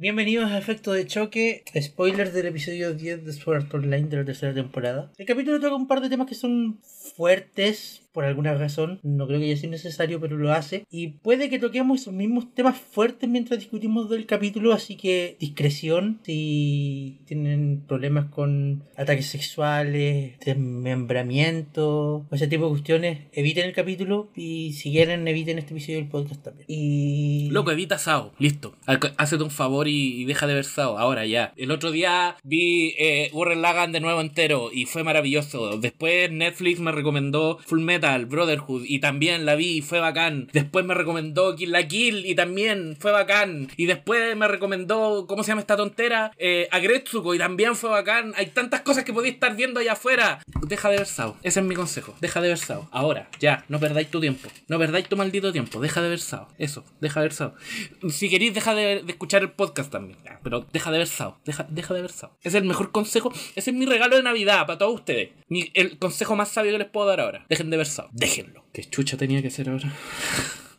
Bienvenidos a Efecto de Choque, spoiler del episodio 10 de Sword Online de la tercera temporada. El capítulo toca un par de temas que son fuertes, por alguna razón, no creo que haya sido necesario, pero lo hace. Y puede que toquemos esos mismos temas fuertes mientras discutimos del capítulo, así que discreción si tienen problemas con ataques sexuales, desmembramiento, ese tipo de cuestiones, eviten el capítulo y si quieren eviten este episodio del podcast también. Y... Loco, evita Sao, listo. Hacete un favor y, deja de ver Sao, ahora ya. El otro día vi eh, Lagan de nuevo entero y fue maravilloso. Después Netflix me recomendó Full Metal Brotherhood, y también la vi y fue bacán. Después me recomendó Kill la Kill y también fue bacán. Y después me recomendó, ¿cómo se llama esta tontera? Eh, Agretsuko y también fue bacán. Hay tantas cosas que podéis estar viendo allá afuera. Deja de ver Sao. Ese es mi consejo. Deja de ver Sao. Ahora, ya, no perdáis tu tiempo. No perdáis tu maldito tiempo. Deja de ver Sao. Eso, deja de ver Sao. Si queréis, deja de, escuchar el podcast también. Pero deja de ver Sao. Deja, deja de ver Sao. Es el mejor consejo. Ese es mi regalo de Navidad para todos ustedes. el consejo más sabio que les puedo dar ahora. Dejen de ver Déjenlo. ¿Qué chucha tenía que ser ahora?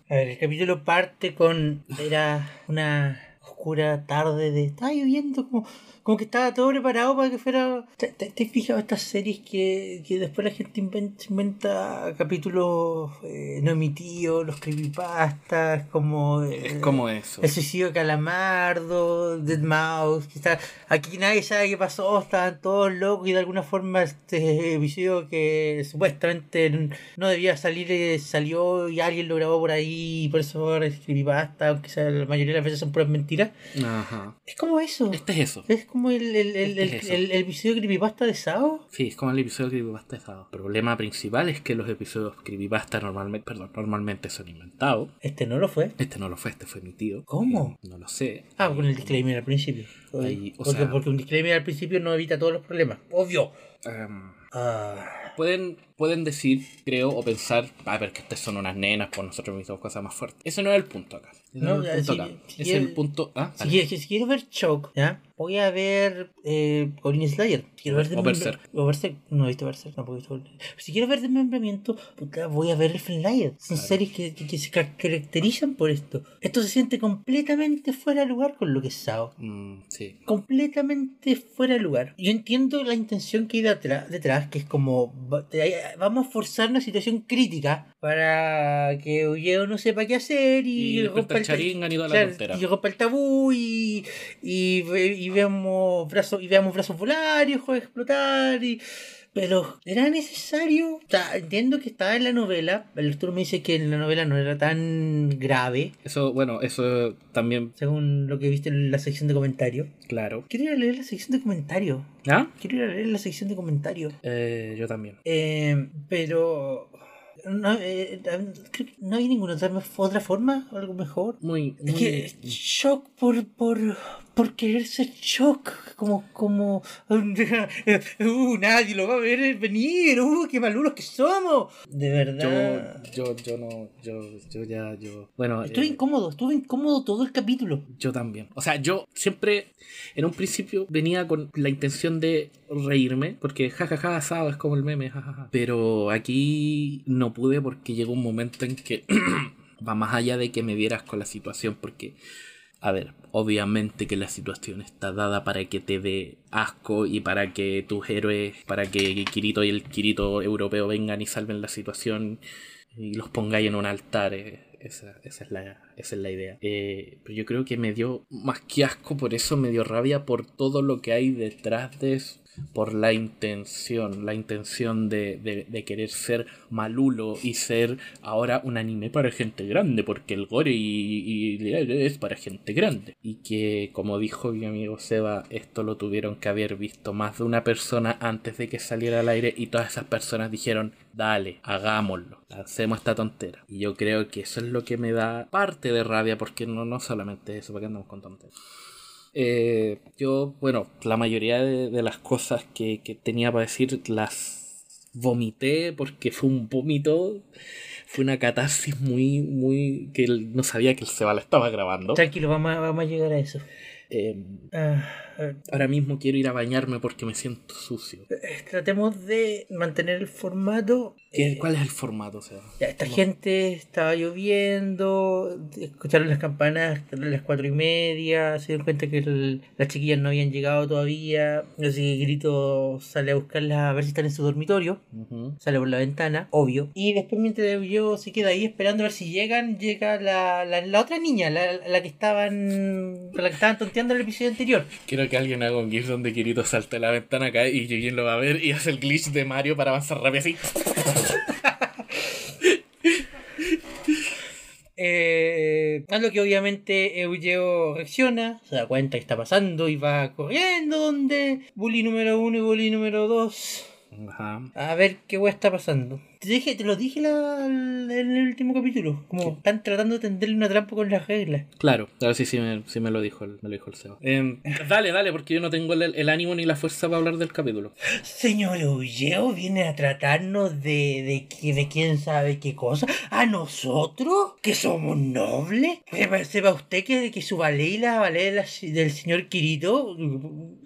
A ver, el capítulo parte con. Era una oscura tarde de. Estaba lloviendo como como que estaba todo preparado para que fuera. ¿Te, te, has fijado estas series que, que después la gente inventa, capítulos eh, no emitidos, los creepypastas, como. Eh, es como eso. El suicidio de Calamardo, Dead Mouse, que está, aquí nadie sabe qué pasó, estaban todos locos y de alguna forma este episodio que supuestamente no debía salir eh, salió y alguien lo grabó por ahí y por eso ahora es creepypasta, aunque sea, la mayoría de las veces son puras mentiras. Ajá. Es como eso. Este es eso. Es como como el, el, el, el, episodio creepypasta de Sao. Sí, es como el episodio creepypasta de Sao. El problema principal es que los episodios creepypasta normalmente, perdón, normalmente son inventados. Este no lo fue. Este no lo fue, este fue mi tío. ¿Cómo? no lo sé. Ah, con el disclaimer al principio. porque, porque un disclaimer al principio no evita todos los problemas. Obvio. Um, Pueden, pueden decir, creo, o pensar, a ver, que estas son unas nenas, por nosotros mismos cosas más fuertes. Ese no es el punto acá. no, es el punto acá. es el punto. Ah, si, si, quiero ver Choke, ¿ya? Voy a ver eh, Goblin Slayer. quiero ver o Berserk. O Berserk. No he visto Berserk, tampoco he visto Si quiero ver Desmembramiento, voy a ver Elfen Lion. Son series que, que, se caracterizan por esto. Esto se siente completamente fuera de lugar con lo que es Sao. Mm, sí. Completamente fuera de lugar. Yo entiendo la intención que hay detrás, detrás que es como vamos a forzar una situación crítica para que Ulleo no sepa qué hacer y, y rompa el, y rompa el tabú y, y, y brazos y veamos brazos volar y ojos explotar y pero era necesario. entiendo que estaba en la novela. El Arturo me dice que en la novela no era tan grave. Eso, bueno, eso también. Según lo que viste en la sección de comentarios. Claro. Quiero ir a leer la sección de comentarios. ¿Ah? Quiero ir a leer la sección de comentarios. Eh, yo también. Eh, pero no, eh, no hay ninguna otra, forma, algo mejor. Muy, muy... que shock por, por, por querer ser shock, como, como, uh, nadie lo va a ver venir, uh, qué maluros que somos. De verdad. Yo, yo, yo no, yo, yo ya, yo, bueno. Estuve eh, incómodo, estuve incómodo todo el capítulo. Yo también. O sea, yo siempre, en un principio, venía con la intención de reírme, porque jajaja, asado es como el meme, jajaja. Pero aquí no pude porque llegó un momento en que va más allá de que me vieras con la situación, porque a ver, obviamente que la situación está dada para que te dé asco y para que tus héroes, para que Kirito y el Kirito europeo vengan y salven la situación y los pongáis en un altar. Eh, esa, esa, es la, esa es la idea. Eh, pero yo creo que me dio más que asco, por eso me dio rabia por todo lo que hay detrás de eso por la intención, la intención de, de, querer ser malulo y ser ahora un anime para gente grande, porque el gore y, y, es para gente grande. Y que, como dijo mi amigo Seba, esto lo tuvieron que haber visto más de una persona antes de que saliera al aire y todas esas personas dijeron, dale, hagámoslo, hacemos esta tontera. Y yo creo que eso es lo que me da parte de rabia, porque no, no solamente eso, porque andamos con tonteras. Eh, yo, bueno, la mayoría de, las cosas que, tenía para decir las vomité porque fue un vómito. Fue una catarsis muy, muy. que no sabía que el Seba estaba grabando. Tranquilo, vamos vamos a llegar a eso. Eh, Ah, ah, ahora mismo quiero ir a bañarme porque me siento sucio. eh, tratemos de mantener el formato. ¿Qué- Eh, ¿Cuál es el formato? O sea, Ya, esta ¿cómo? gente estaba lloviendo, escucharon las campanas a las cuatro y media, se dieron cuenta que el- las chiquillas no habían llegado todavía, así que Grito sale a buscarlas a ver si están en su dormitorio, sale por la ventana, obvio, y después mientras yo se queda ahí esperando a ver si llegan, llega la, la, la otra niña, la, la que estaban la que estaban tonteando en el episodio anterior. Quiero que alguien haga un GIF donde Kirito salta de la ventana, cae y Yujin lo va a ver y hace el glitch de Mario para avanzar rápido así. Eh, a lo que obviamente Eugeo reacciona, se da cuenta que está pasando y va corriendo donde Bully número uno y Bully número 2 Ajá. a ver qué hueá está pasando. Te, dije, te lo dije la- en el último capítulo, como están tratando de tenderle una trampa con las reglas. Claro, claro, sí, sí me, sí me lo dijo el, me lo dijo el Seba. Em, dale, dale, porque yo no tengo el, el ánimo ni la fuerza para hablar del capítulo. Señor Eugeo viene a tratarnos de, de, de quién sabe qué cosa. ¿A nosotros? ¿Que somos nobles? Sepa, usted que, que su ballet y la ballet de del señor Kirito,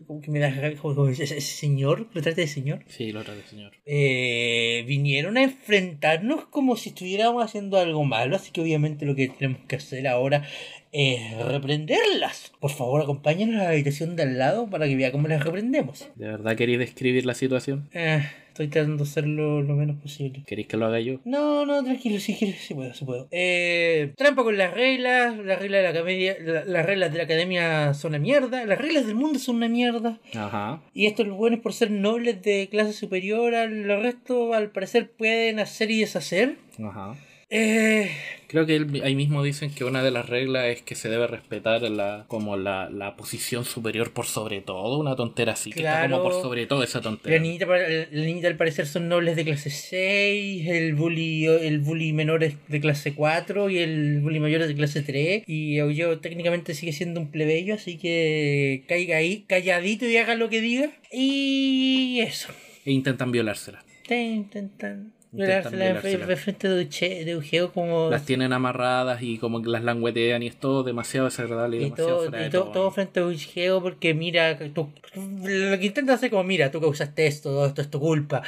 como que me da como- como ese, ese señor, lo trate de señor, Sí, lo otra vez, señor. eh, vinieron a enfrentarnos como si estuviéramos haciendo algo malo. Así que obviamente lo que tenemos que hacer ahora es reprenderlas. Por favor, acompáñenos a la habitación de al lado para que vea cómo las reprendemos. ¿De verdad queréis describir la situación? Eh, estoy tratando de hacerlo lo menos posible. ¿Queréis que lo haga yo? No, no, tranquilo, sí, quiero, sí puedo, sí puedo. Eh, trampa con las reglas, las reglas de la academia, la- las reglas de la academia son una mierda, las reglas del mundo son una mierda. Ajá. Y estos buenos por ser nobles de clase superior, al resto al parecer pueden hacer y deshacer. Ajá. Eh, Creo que él- ahí mismo dicen que una de las reglas es que se debe respetar la, como la, la posición superior por sobre todo, una tontera así, que está como por sobre todo esa la tontera. niñita, la niñita al parecer son nobles de clase 6, el bully, el bully menor es de clase 4 y el bully mayor es de clase 3. Y yo técnicamente sigue siendo un plebeyo, así que caiga ahí, calladito y haga lo que diga. Y eso. E intentan violársela. Te intentan Frente de, de Eugeo como... Las tienen amarradas y como que las languetean y es todo demasiado desagradable y, demasiado todo, y todo, todo frente a Eugeo porque mira, tú, lo que intenta hacer como mira, tú causaste esto, todo esto es tu culpa.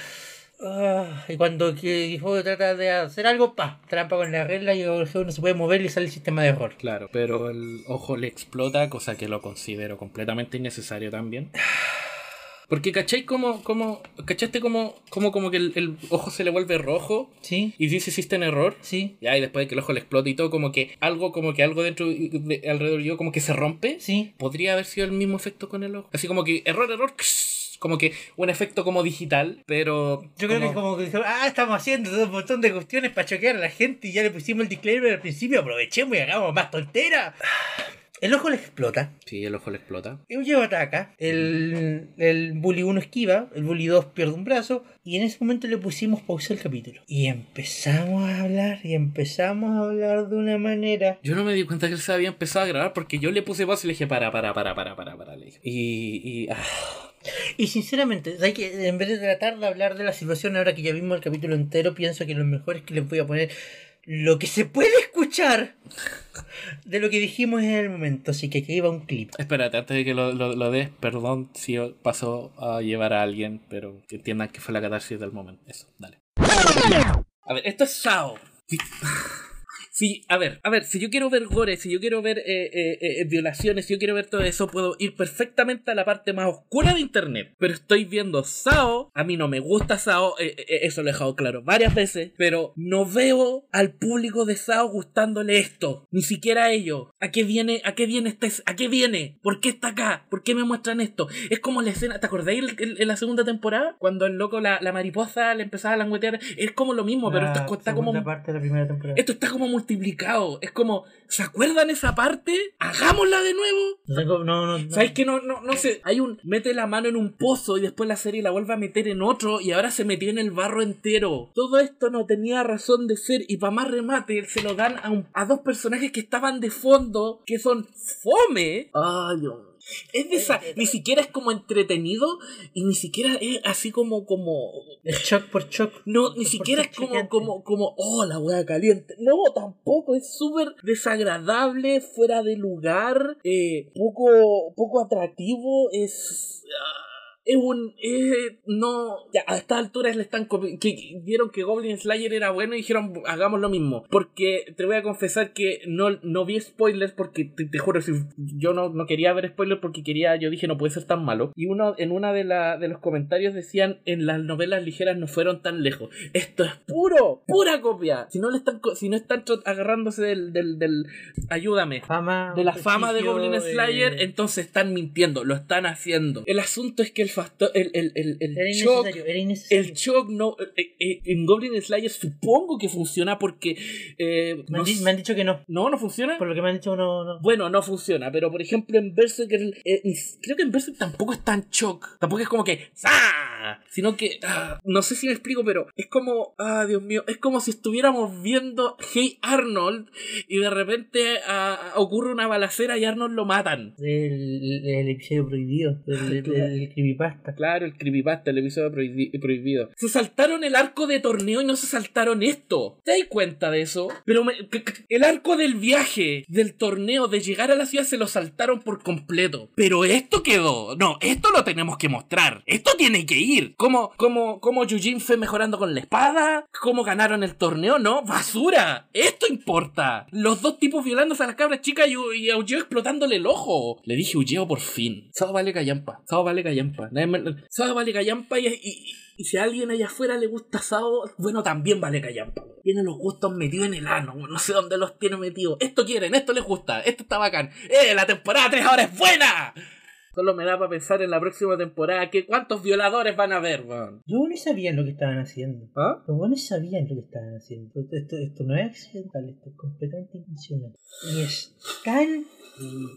Ah, y cuando Eugeo trata de hacer algo, pa, trampa con la regla y Eugeo no se puede mover y sale el sistema de error. Claro, pero el ojo le explota, cosa que lo considero completamente innecesario también. Porque cachai como, como, cachaste como, como, como que el, el ojo se le vuelve rojo ¿Sí? y dice existe un error. ¿Sí? Ya, y después de que el ojo le explota y todo, como que algo, como que algo dentro, de, alrededor yo, como que se rompe. ¿Sí? Podría haber sido el mismo efecto con el ojo. Así como que error, error, como que un efecto como digital, pero... Yo creo que como que dijeron, ah, estamos haciendo un montón de cuestiones para choquear a la gente y ya le pusimos el disclaimer al principio, aprovechemos y hagamos más tontera. El ojo le explota. Sí, el ojo le explota. Eugeo ataca, el, el bully 1 esquiva, el bully 2 pierde un brazo y en ese momento le pusimos pausa al capítulo. Y empezamos a hablar y empezamos a hablar de una manera... Yo no me di cuenta que él se había empezado a grabar porque yo le puse pausa y le dije para, para, para, para, para, para. Le dije. Y... y ah. Y sinceramente, hay que, en vez de tratar de hablar de la situación ahora que ya vimos el capítulo entero, pienso que lo mejor es que les voy a poner lo que se puede de lo que dijimos en el momento. Así que aquí va un clip. Espérate, antes de que lo, lo, lo des, perdón si pasó a llevar a alguien, pero que entiendan que fue la catarsis del momento. Eso, dale. A ver, esto es Sao. Sí, a ver, a ver, si yo quiero ver gore, si yo quiero ver eh, eh, eh, violaciones, si yo quiero ver todo eso, puedo ir perfectamente a la parte más oscura de internet. Pero estoy viendo Sao, a mí no me gusta Sao, eh, eh, eso lo he dejado claro varias veces, pero no veo al público de Sao gustándole esto, ni siquiera a ellos. ¿A qué viene? ¿A qué viene este? ¿A qué viene? ¿Por qué está acá? ¿Por qué me muestran esto? Es como la escena, ¿te acordáis en la segunda temporada? Cuando el loco, la, la mariposa le empezaba a languetear, es como lo mismo, pero esto es- está como parte de la primera temporada. esto está como multiplicado. Es como, ¿se acuerdan esa parte? Hagámosla de nuevo. No, tengo- no, no, no. ¿Sabes que no, no, no sé? Hay un. Mete la mano en un pozo y después la serie la vuelve a meter en otro y ahora se metió en el barro entero. Todo esto no tenía razón de ser y para más remate se lo dan a, un- a dos personajes que estaban de fondo que son fome. Ay, Dios mío. Es de esa, ni siquiera es como entretenido y ni siquiera es así como como Es shock por shock. no, ni Por siquiera es como, como, como, oh, la wea caliente. No, tampoco. Es súper desagradable, fuera de lugar, eh, poco, poco atractivo. Es. ah, es un. eh, no. Ya, a estas alturas le están. Que, que vieron que Goblin Slayer era bueno y dijeron, hagamos lo mismo. Porque te voy a confesar que no, no vi spoilers porque te, te juro, si yo no, no quería ver spoilers porque quería. Yo dije, no puede ser tan malo. Y uno en una de, la, de los comentarios decían, en las novelas ligeras no fueron tan lejos. Esto es puro, pura copia. Si no le están, si no están agarrándose del, del, del. Ayúdame Fama. de la fama de Goblin Slayer, entonces están mintiendo, lo están haciendo. El asunto es que el factor, el, el, el, el Era shock, el shock no, eh, eh, en Goblin Slayer supongo que funciona porque, eh, me, han, me dicho que no. no, no funciona. Por lo que me han dicho, no. no. Bueno, no funciona, pero por ejemplo en Berserk, eh, creo que en Berserk tampoco es tan shock. Tampoco es como que Sino que, ah, no sé si me explico, pero es como, ah, Dios mío, es como si estuviéramos viendo Hey Arnold y de repente ah, ocurre una balacera y Arnold lo matan. El, el episodio prohibido. El, el, el creepypasta. Claro, el creepypasta, el episodio prohibi- prohibido. Se saltaron el arco de torneo y no se saltaron esto. ¿Te das cuenta de eso? Pero me- el arco del viaje, del torneo, de llegar a la ciudad, se lo saltaron por completo. Pero esto quedó. No, esto lo tenemos que mostrar. Esto tiene que ir. ¿Cómo, cómo, cómo Yujin fue mejorando con la espada? ¿Cómo ganaron el torneo? No, basura. Esto importa. Los dos tipos violándose a las cabras chicas y, y a Ujeo explotándole el ojo. Le dije Ujeo por fin. Sao vale callampa. Sao vale callampa. Sao vale callampa y, y- y si a alguien allá afuera le gusta Sao, bueno, también vale callampa. Tiene los gustos metidos en el ano. No sé dónde los tiene metidos. Esto quieren, esto les gusta, esto está bacán. ¡Eh! La temporada 3 ahora es buena. Solo me da para pensar en la próxima temporada que cuántos violadores van a haber, weón. Los buenos sabían lo que estaban haciendo. ¿Ah? Los buenos sabían lo que estaban haciendo. Esto, esto, esto no es accidental, esto es completamente intencional. Y es tan,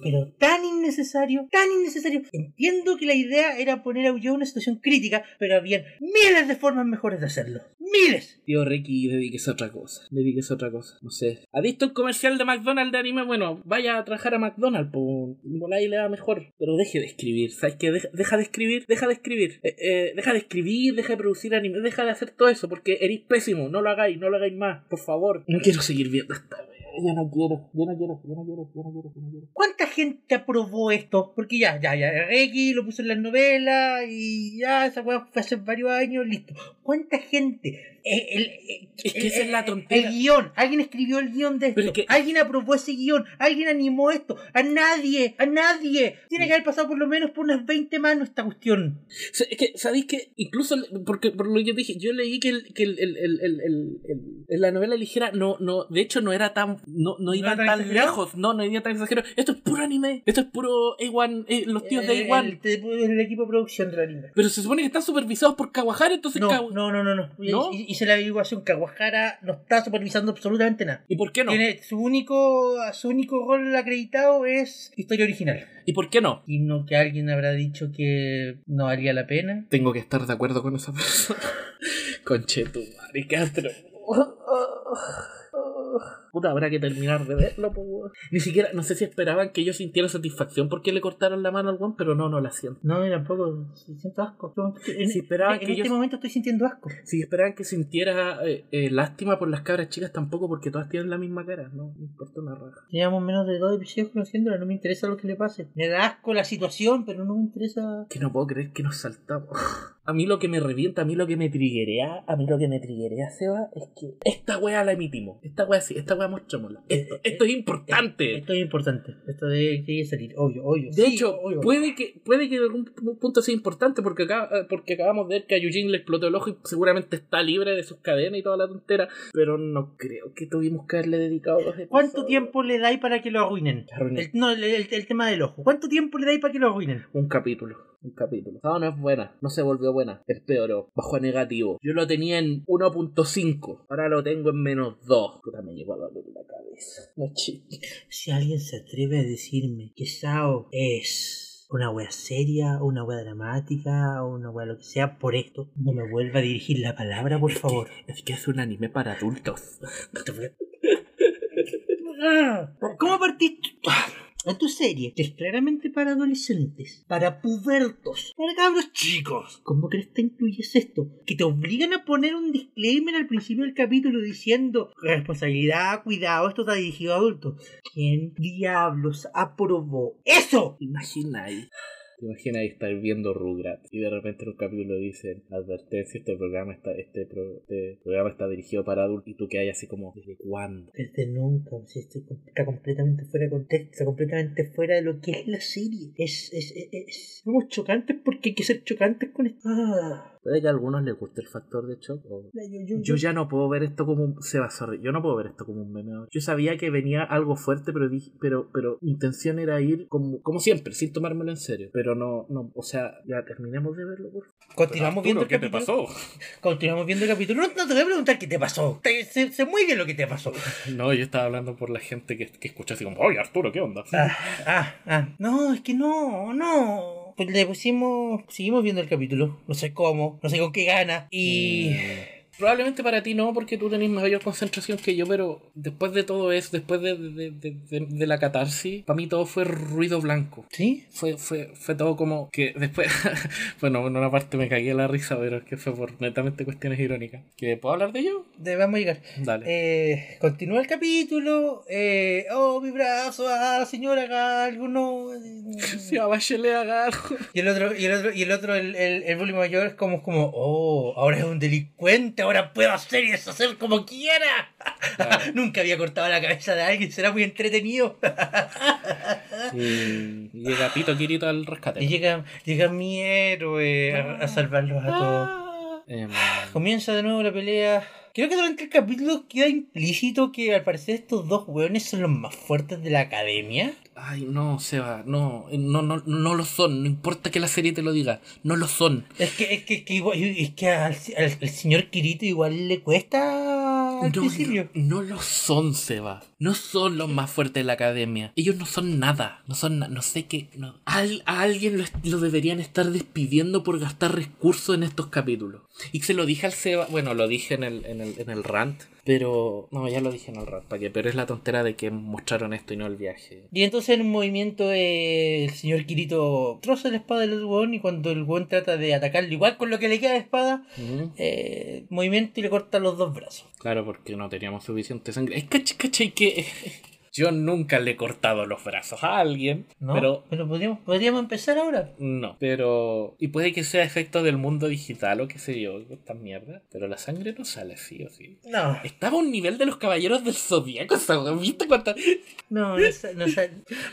pero tan innecesario, tan innecesario. Entiendo que la idea era poner a Ullo en una situación crítica, pero habían miles de formas mejores de hacerlo. ¡Miles! Tío Ricky, dedíquese a otra cosa. Dedíquese a otra cosa. No sé. ¿Ha visto el comercial de McDonald's de anime? Bueno, vaya a trabajar a McDonald's, pues ahí le va mejor. Pero deje de escribir, ¿sabes qué? Deja, deja de escribir, deja de escribir. Eh, eh, deja de escribir, deja de producir anime, deja de hacer todo eso, porque eres pésimo. No lo hagáis, no lo hagáis más, por favor. No quiero seguir viendo esta wea. Yo no quiero, yo no quiero, yo no quiero, yo no quiero, yo no quiero. ¿Cuánta gente aprobó esto? Porque ya, ya, ya, Reiki lo puso en las novelas y ya, esa weá fue hace varios años, listo. ¿Cuánta gente? Eh, el, eh, Es que el- esa es la el- tontera. El guion, alguien escribió el guion de esto, Pero es que- alguien aprobó ese guion, alguien animó esto, a nadie, a nadie. Tiene que haber pasado por lo menos por unas 20 manos esta cuestión. Es que, ¿sabéis que Incluso, porque por lo que yo dije, yo leí que, el, que el, el, el, el, el- el- en la novela ligera no, no, de hecho no era tan, no, no iba era tan lejos, no, no iba tan exagerado. Esto es puro anime, esto es puro A1, eh, los tíos de Eh, A1. El, el equipo de producción de la anime. Pero se supone que están supervisados por Kawahara, entonces No, no, no, no, no. ¿No? Hice la averiguación. Kawahara no está supervisando absolutamente nada. ¿Y por qué no? Tiene su único, su único rol acreditado es historia original. ¿Y por qué no? Y no que alguien habrá dicho que no valía la pena. Tengo que estar de acuerdo con esa persona. Conchetu, Castro. Puta, habrá que terminar de verlo, po. Ni siquiera, no sé si esperaban que yo sintiera satisfacción porque le cortaron la mano al weón, pero no, no la siento. No, yo tampoco siento asco. En, Si esperaban en que este yo- momento estoy sintiendo asco. Si esperaban que sintiera eh, eh, lástima por las cabras chicas, tampoco, porque todas tienen la misma cara, no me importa una raja. Llevamos menos de dos episodios conociéndola, no me interesa lo que le pase. Me da asco la situación, pero no me interesa. Que no puedo creer que nos saltamos. A mí lo que me revienta, a mí lo que me triguerea, a mí lo que me triguerea, Seba, es que esta wea la emitimos. Esta wea sí, esta wea mostrémosla. Esto, Eh, esto es eh, importante. Esto es importante. Esto debe que salir, obvio, obvio. De Sí, hecho, obvio. puede que puede que en algún pu- punto sea importante porque acá eh, porque acabamos de ver que a Eugene le explotó el ojo y seguramente está libre de sus cadenas y toda la tontera, pero no creo que tuvimos que haberle dedicado dos ¿Cuánto tiempo le dais para que lo arruinen? Arruinen. El, no, el, el- el tema del ojo. ¿Cuánto tiempo le dais para que lo arruinen? Un capítulo. Un capítulo. No, no es buena. No se volvió buena. Empeoró. Bajó a negativo. Yo lo tenía en 1.5. Ahora lo tengo en menos 2. Puta, me llegó a doler la cabeza. No chiste. Si alguien se atreve a decirme que Sao es una wea seria, o una wea dramática, o una wea lo que sea, por esto, no me vuelva a dirigir la palabra, por favor. Es que es un anime para adultos. ¿Cómo partiste? A tu serie, que es claramente para adolescentes, para pubertos, para cabros chicos, ¿cómo crees que incluyes esto? Que te obligan a poner un disclaimer al principio del capítulo diciendo responsabilidad, cuidado, esto está dirigido a adultos. ¿Quién diablos aprobó eso? Imagina ahí. ¿Te imaginas estar viendo Rugrat y de repente en un capítulo dicen advertencia, este programa está, este, pro- este programa está dirigido para adultos y tú que hay así como ¿desde cuándo? Desde nunca, o sea, esto está completamente fuera de contexto, está completamente fuera de lo que es la serie. Es, es, es, es- somos chocantes porque hay que ser chocantes con esto. Ah, Puede que a algunos les guste el factor de shock. o- yo, ya no puedo ver esto como un... Seba, sorry, yo no puedo ver esto como un meme. Yo sabía que venía algo fuerte, pero dije, pero, pero mi intención era ir como, como siempre, sin tomármelo en serio. Pero no, no, o sea, ya terminemos de verlo, por favor. Continuamos viendo el ¿qué te capítulo. pasó? Continuamos viendo el capítulo. No, no te voy a preguntar qué te pasó. Te- sé, sé muy bien lo que te pasó. No, yo estaba hablando por la gente que, que escucha así como, oye Arturo, ¿qué onda? Ah, ah, ah. No, es que no, no. Pues le pusimos. Seguimos viendo el capítulo. No sé cómo, no sé con qué gana. Y. Mm, Probablemente para ti no, porque tú tenés mayor concentración que yo, pero después de todo eso, después de, de, de- de- la catarsis, para mí todo fue ruido blanco. ¿Sí? Fue, fue, fue todo como que después, bueno, en una parte me cagué la risa, pero es que fue por netamente cuestiones irónicas. ¿Que puedo hablar de ello? De, vamos a llegar. Dale. Eh, continúa el capítulo. Eh, oh, mi brazo, ah, señora, haga algo, no. Si a Bachelet haga algo. Y el otro, y el otro, y el otro, el, el, el bully mayor es como, como, oh, ahora es un delincuente, ahora puedo hacer y deshacer como quiera. Claro. Nunca había cortado la cabeza de alguien, será muy entretenido. Y llega Pito Kirito al rescate. y llega, llega mi héroe a, a salvarlos a todos. Em, Comienza de nuevo la pelea. Creo que durante el capítulo queda implícito que al parecer estos dos hueones son los más fuertes de la academia. Ay, no, Seba, no, no, no, no lo son. No importa que la serie te lo diga, no lo son. Es que, es que, que igual- es que al, al- al señor Kirito igual le cuesta al No, principio. no, no lo son, Seba. No son los más fuertes de la academia. Ellos no son nada. No son no sé qué. No. Al- a alguien lo, lo deberían estar despidiendo por gastar recursos en estos capítulos. Y se lo dije al Seba. Bueno, lo dije en el, en el, en el rant. Pero. No, ya lo dije en el rant. ¿Para qué? Pero es la tontera de que mostraron esto y no el viaje. Y entonces en un movimiento eh, el señor Kirito troza la espada del hueón y cuando el hueón trata de atacarlo igual con lo que le queda de espada, eh, movimiento y le corta los dos brazos. Claro, porque no teníamos suficiente sangre. Es caché que. Yo nunca le he cortado los brazos a alguien. ¿No? Pero podríamos, podríamos empezar ahora. No, pero. Y puede que sea efecto del mundo digital o qué sé yo, esta mierda. Pero la sangre no sale así o sí. No, Estaba a un nivel de los caballeros del zodiaco, ¿viste cuánta.? no,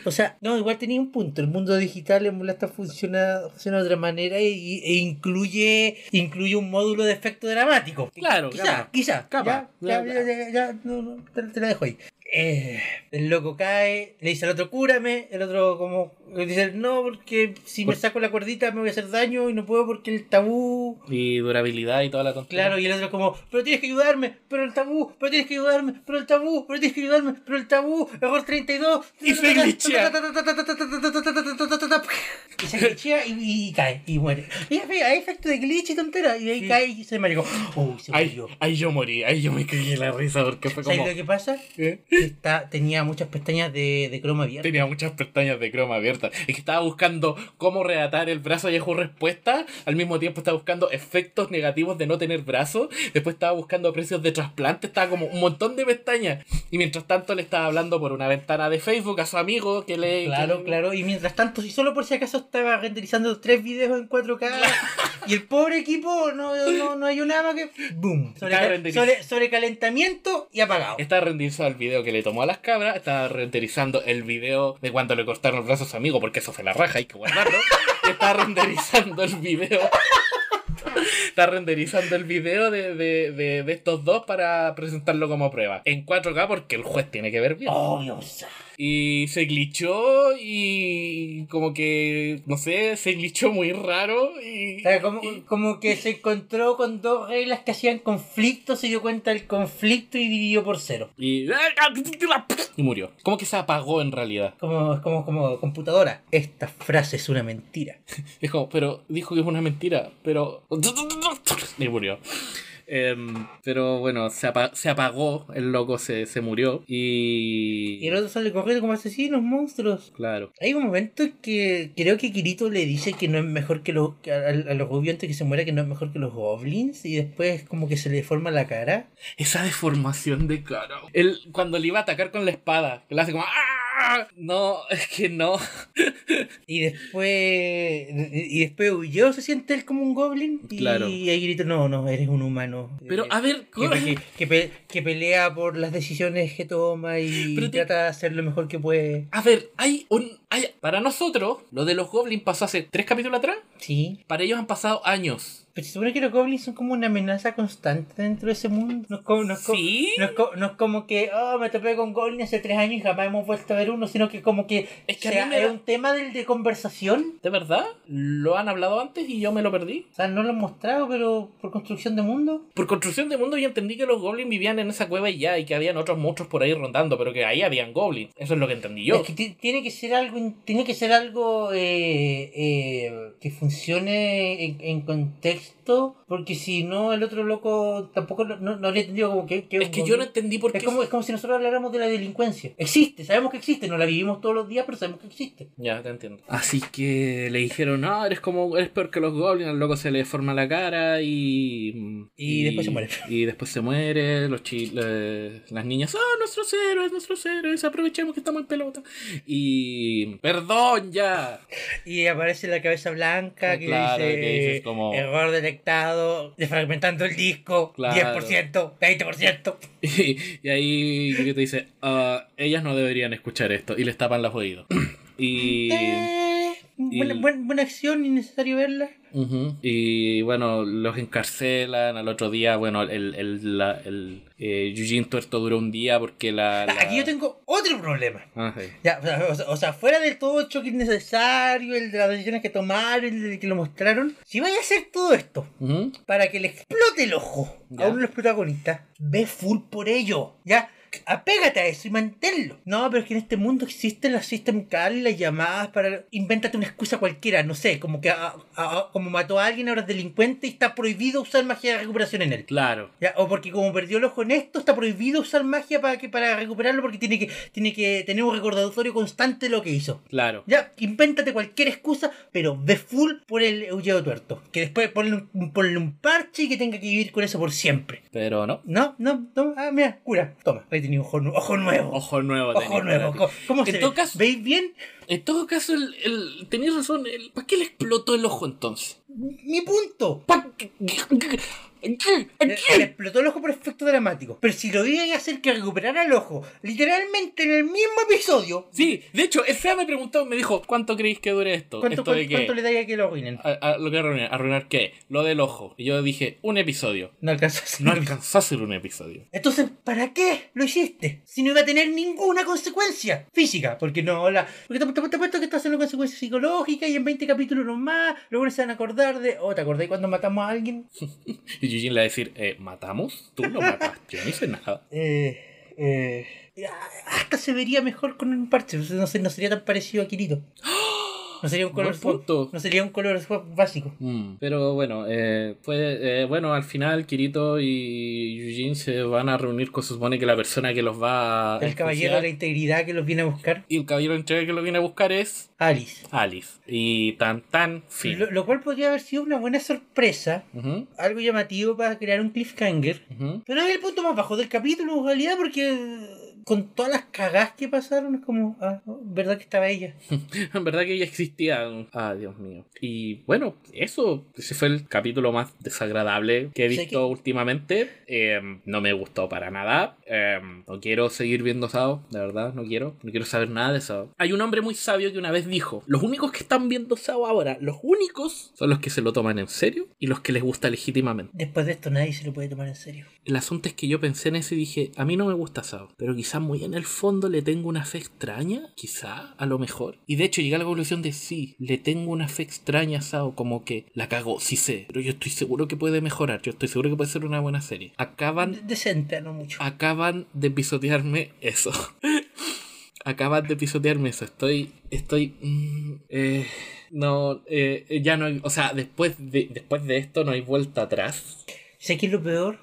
O sea, no, igual tenía un punto. El mundo digital en Molasta funciona, funciona de otra manera e incluye, incluye un módulo de efecto dramático. Claro, Quizá, capaz. quizá. Capaz. Ya, ya, ya, ya, ya, no, no, te, te la dejo ahí. Eh, el loco cae, le dice al otro, cúrame. El otro, como, le dice, no, porque si me saco la cuerdita me voy a hacer daño y no puedo porque el tabú. Y durabilidad y toda la tontería. Claro, y el otro como, pero tienes que ayudarme, pero el tabú, pero tienes que ayudarme, pero el tabú, pero tienes que ayudarme, pero el tabú, error 32. Y se glitchea. Y se glitchea y, cae, y muere. Y hay efecto de glitch y tontera, y ahí cae y se maricó. Uy, se murió. ahí yo morí, ahí yo me cagué la risa porque fue ¿Sabes como. lo que pasa? Está, tenía muchas pestañas de, de croma abierta. Tenía muchas pestañas de croma abiertas. Es que estaba buscando cómo reatar el brazo y Yahoo respuesta. Al mismo tiempo estaba buscando efectos negativos de no tener brazo. Después estaba buscando precios de trasplante. Estaba como un montón de pestañas. Y mientras tanto le estaba hablando por una ventana de Facebook a su amigo que le. Claro, que- claro, y mientras tanto, si solo por si acaso estaba renderizando tres videos en 4K y el pobre equipo no, no, no más que. ¡Boom! Estaba Sobre, sobre, sobrecalentamiento y apagado. Estaba renderizando el video que le tomó a las cabras. Estaba renderizando el video de cuando le cortaron los brazos a su amigo. Porque eso fue la raja, hay que guardarlo. estaba renderizando el video. Está renderizando el video de, de, de, estos dos para presentarlo como prueba. En 4K porque el juez tiene que ver bien. Oh, Dios. Y se glitchó y como que, no sé, se glitchó muy raro y... O sea, como, y- como que se encontró con dos reglas que hacían conflicto, se dio cuenta del conflicto y dividió por cero. y, y murió. Como que se apagó en realidad. Como, como, como computadora. Esta frase es una mentira. Como, pero dijo que es una mentira, pero... Y murió. Em, pero bueno, se, apa- se apagó, el loco se, se murió y... Y el otro sale corriendo como asesinos, monstruos. Claro. Hay un momento en que creo que Kirito le dice que no es mejor que los que a, a los Gobi antes que se muera que no es mejor que los goblins y después como que se le deforma la cara. Esa deformación de cara. Él, cuando le iba a atacar con la espada, que le hace como... ¡Ah! No, es que no. Y después y después huyó, se siente él como un goblin y Claro. ahí Kirito no, no, eres un humano. Pero Eh, a ver, que, que- que pe- que pelea por las decisiones que toma y Pero te- trata de hacer lo mejor que puede. a ver, hay un... para nosotros, lo de los goblins pasó hace tres capítulos atrás. Sí. Para ellos han pasado años. Pero se supone que los goblins son como una amenaza constante dentro de ese mundo. No es como, no es como- ¿Sí? no es co- no es como que, oh, me topé con goblins hace tres años y jamás hemos vuelto a ver uno, sino que como que, Es que a sea, mí me es un tema del, de conversación. ¿De verdad? ¿Lo han hablado antes y yo me lo perdí? O sea, no lo han mostrado, pero por construcción de mundo. Por construcción de mundo yo entendí que los goblins vivían en esa cueva y ya, y que habían otros monstruos por ahí rondando, pero que ahí habían goblins. Eso es lo que entendí yo. Es que ti- tiene que ser algo, tiene que ser algo eh, eh, que funcione en, en contexto, porque si no, el otro loco tampoco lo- no, no habría entendido como que, que Es que yo no entendí por qué... Es como, es como si nosotros habláramos de la delincuencia. Existe, sabemos que existe, no la vivimos todos los días, pero sabemos que existe. Ya, te entiendo. Así que le dijeron, no, eres como, eres peor que los goblins, al loco se le forma la cara y... Y después se muere. Y después se muere, los chi- le- las niñas, ah, nuestros héroes, nuestros héroes, aprovechemos que estamos en pelota. Y... Perdón, ya. Y aparece la cabeza blanca que Claro, dice, que dices como- error detectado, defragmentando el disco, Claro. 10%, 20%. Y, y ahí te dice, "Ah, ellas no deberían escuchar esto. Y les tapan los oídos. y... Buena, buena- buena acción, innecesario verla. Y bueno, los encarcelan al otro día. Bueno, el, el, la- el eh, Eugene Tuerto duró un día porque la. la- Aquí yo tengo otro problema. Ah, sí. Ya, o, sea, o sea- o sea, fuera del todo el choque innecesario, el de las decisiones que tomaron, el de que lo mostraron, si vaya a hacer todo esto para que le explote el ojo Ya. a uno de los protagonistas, ve full por ello. Ya, apégate a eso y manténlo. No, pero es que en este mundo existen las system call y las llamadas para. Invéntate una excusa cualquiera, no sé, como que a- a- como mató a alguien, ahora es delincuente y está prohibido usar magia de recuperación en él. Claro. Ya, o porque como perdió el ojo en esto, está prohibido usar magia para que para recuperarlo porque tiene que, tiene que tener un recordatorio constante de lo que hizo. Claro. Ya, invéntate cualquier excusa, pero ve full por el Eugeo tuerto. Que después ponle un, ponle un parche y que tenga que vivir con eso por siempre. Pero no. No, no, no. Ah, mira, cura. Toma, ahí tenía ojo, ojo nuevo. Ojo nuevo. Ojo tenés nuevo. ¿Cómo, cómo En se todo ve? caso- ¿Veis bien? En todo caso, el, el, tenías razón. El, ¿Para qué le explotó el ojo entonces? Mi punto. ¿Qué? Le, explotó el ojo por efecto dramático. Pero si lo iban a hacer que recuperara el ojo, literalmente en el mismo episodio, Sí, de hecho, el FEA me preguntó, me dijo, ¿cuánto creéis que dure esto? ¿cuánto, ¿Esto de cuánto, qué? cuánto le daría a que lo arruinen? A, a- lo que arruinar, ¿arruinar qué? Lo del ojo. Y yo dije, un episodio. No alcanzó a ser No un- alcanzó a ser un episodio. Entonces, ¿para qué lo hiciste? Si no iba a tener ninguna consecuencia física. Porque no, la. Porque te, te, te apuesto que estás haciendo consecuencias psicológicas y en 20 capítulos nomás. Luego se van a acordar de. Oh, ¿te acordás cuando matamos a alguien? Y Eugene le va a decir, eh, ¿matamos? Tú lo mataste, yo no hice nada. Eh. Eh. Hasta se vería mejor con un parche. No, sé, no sería tan parecido a Kirito. No sería un color punto. No sería un color swap básico. Mm, Pero bueno, eh, eh, bueno, al final Kirito y Eugene se van a reunir con se supone que la persona que los va a El caballero de la integridad que los viene a buscar. y el caballero entrega que lo viene a buscar es Alice. Alice. Y tan tan fin. Lo, lo cual podría haber sido una buena sorpresa. Algo llamativo para crear un cliffhanger. ujú. Pero es el punto más bajo del capítulo, en realidad, porque con todas las cagadas que pasaron, es como, ah, verdad que estaba ella. En verdad que ella existía. Ah, Dios mío. Y bueno, eso. Ese fue el capítulo más desagradable que he visto últimamente. Eh, no me gustó para nada. Eh, no quiero seguir viendo Sao, de verdad, no quiero. No quiero saber nada de Sao. Hay un hombre muy sabio que una vez dijo: Los únicos que están viendo Sao ahora, los únicos, son los que se lo toman en serio y los que les gusta legítimamente. Después de esto nadie se lo puede tomar en serio. El asunto es que yo pensé en eso y dije, a mí no me gusta Sao, pero quizás muy en el fondo le tengo una fe extraña, quizá, a lo mejor. Y de hecho llegué a la conclusión de sí, le tengo una fe extraña a Sao, como que la cago, sí sé, pero yo estoy seguro que puede mejorar, yo estoy seguro que puede ser una buena serie. Acaban, decente, no mucho. acaban de pisotearme eso. acaban de pisotearme eso, estoy, estoy... mm, eh, no, eh, ya no hay, o sea, después de, después de esto no hay vuelta atrás. Sé que es lo peor.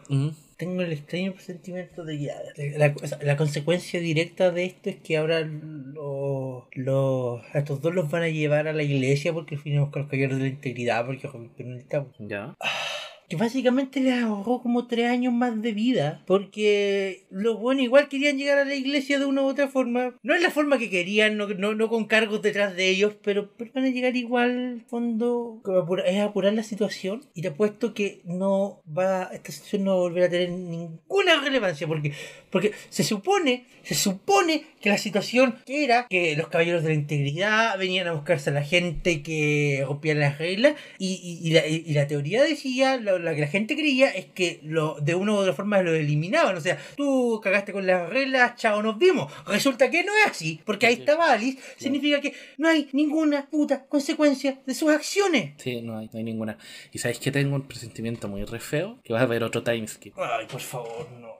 Tengo el extraño presentimiento de que la, la consecuencia directa de esto es que ahora los, los, a estos dos los van a llevar a la iglesia porque finimos con los caballeros de la integridad porque pero necesitamos Ya. Que básicamente les ahorró como tres años más de vida. Porque los buenos igual querían llegar a la iglesia de una u otra forma. No es la forma que querían, no, no, con cargos detrás de ellos, pero, pero van a llegar igual, al fondo, es apurar la situación. Y te apuesto que no va, esta situación no va a volver a tener ninguna relevancia. Porque, porque se supone, se supone que la situación era que los caballeros de la integridad venían a buscarse a la gente que rompía las reglas. Y, y- y la, y- y la teoría decía, lo, la que la gente creía es que lo, de una u otra forma lo eliminaban. O sea, tú cagaste con las reglas, chao, nos vimos. Resulta que no es así, porque ahí estaba Alice. Significa que no hay ninguna puta consecuencia de sus acciones. Sí, no hay, no hay ninguna. Y sabéis que tengo un presentimiento muy re feo, que va a haber otro timeskip. Ay, por favor, no.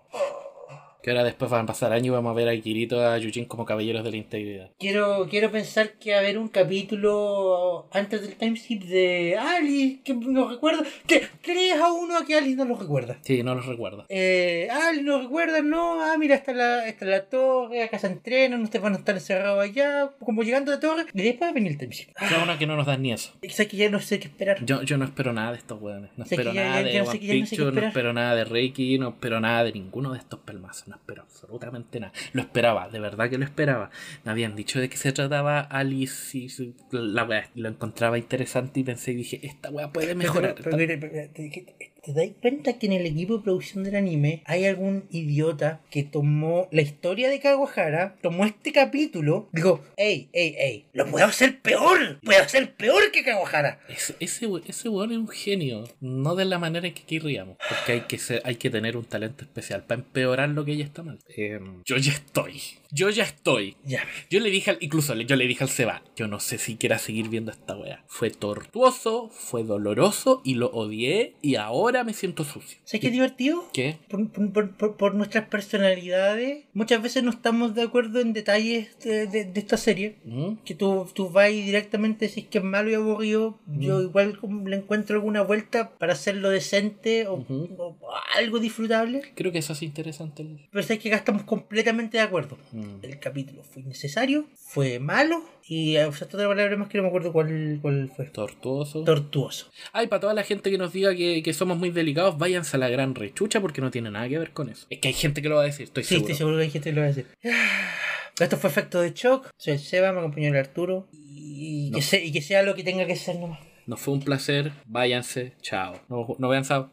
Que ahora después van a pasar años y vamos a ver a Kirito a Yujin como caballeros de la integridad. Quiero, quiero pensar que va a haber un capítulo antes del timeskip de Alice que nos recuerda. Que crees a uno a que Alice no lo recuerda. Sí, no los recuerdo. Eh, Alice no recuerda, no. Ah, mira, está la, está la torre, acá se entrenan, ustedes van a estar encerrados allá, como llegando a la torre. Y después va a venir el timeskip. Que una que no nos dan ni eso. Sé que ya no sé qué esperar. Yo, yo no espero nada de estos weones. No espero nada de One no Picture, no espero nada de Reiki, no espero nada de ninguno de estos pelmazos. No espero absolutamente nada. Lo esperaba, de verdad que lo esperaba. Me habían dicho de que se trataba Alice y su- la. Lo encontraba interesante y pensé y dije, esta wea puede mejorar. Pero, pero, pero, pero, ¿te, das cuenta que en el equipo de producción del anime hay algún idiota que tomó la historia de Kawahara, tomó este capítulo, dijo, ey, ey, ey, lo puedo hacer peor, puedo hacer peor que Kawahara. Ese, ese, ese weón es un genio, no de la manera en que querríamos, porque hay que, ser, hay que tener un talento especial para empeorar lo que ya está mal. Eh, yo ya estoy, yo ya estoy. Ya. Yo le dije, al, incluso yo le dije al Seba, yo no sé si quiera seguir viendo esta wea. Fue tortuoso, fue doloroso y lo odié y ahora me siento sucio. ¿Sabes qué es divertido? ¿Qué? Por, por- por- por- nuestras personalidades, muchas veces no estamos de acuerdo en detalles de, de- de esta serie. ¿Mm? que tú, tú vas y directamente decís que es malo y aburrido, yo igual le encuentro alguna vuelta para hacerlo decente o, Ujú. o algo disfrutable. Creo que eso es interesante. Pero sé que acá estamos completamente de acuerdo. Mm. El capítulo fue innecesario, fue malo y usaste otra palabra más que no me acuerdo cuál, cuál fue. Tortuoso. Tortuoso. Ay, para toda la gente que nos diga que, que somos muy delicados, váyanse a la gran rechucha porque no tiene nada que ver con eso. Es que hay gente que lo va a decir, estoy Sí, seguro. estoy seguro que hay gente que lo va a decir. Esto fue efecto de shock. Soy el Seba, me acompañó el Arturo. Y, No. que, se- y que sea lo que tenga que ser nomás. Nos fue un placer, váyanse, chao. No, no vean Sao.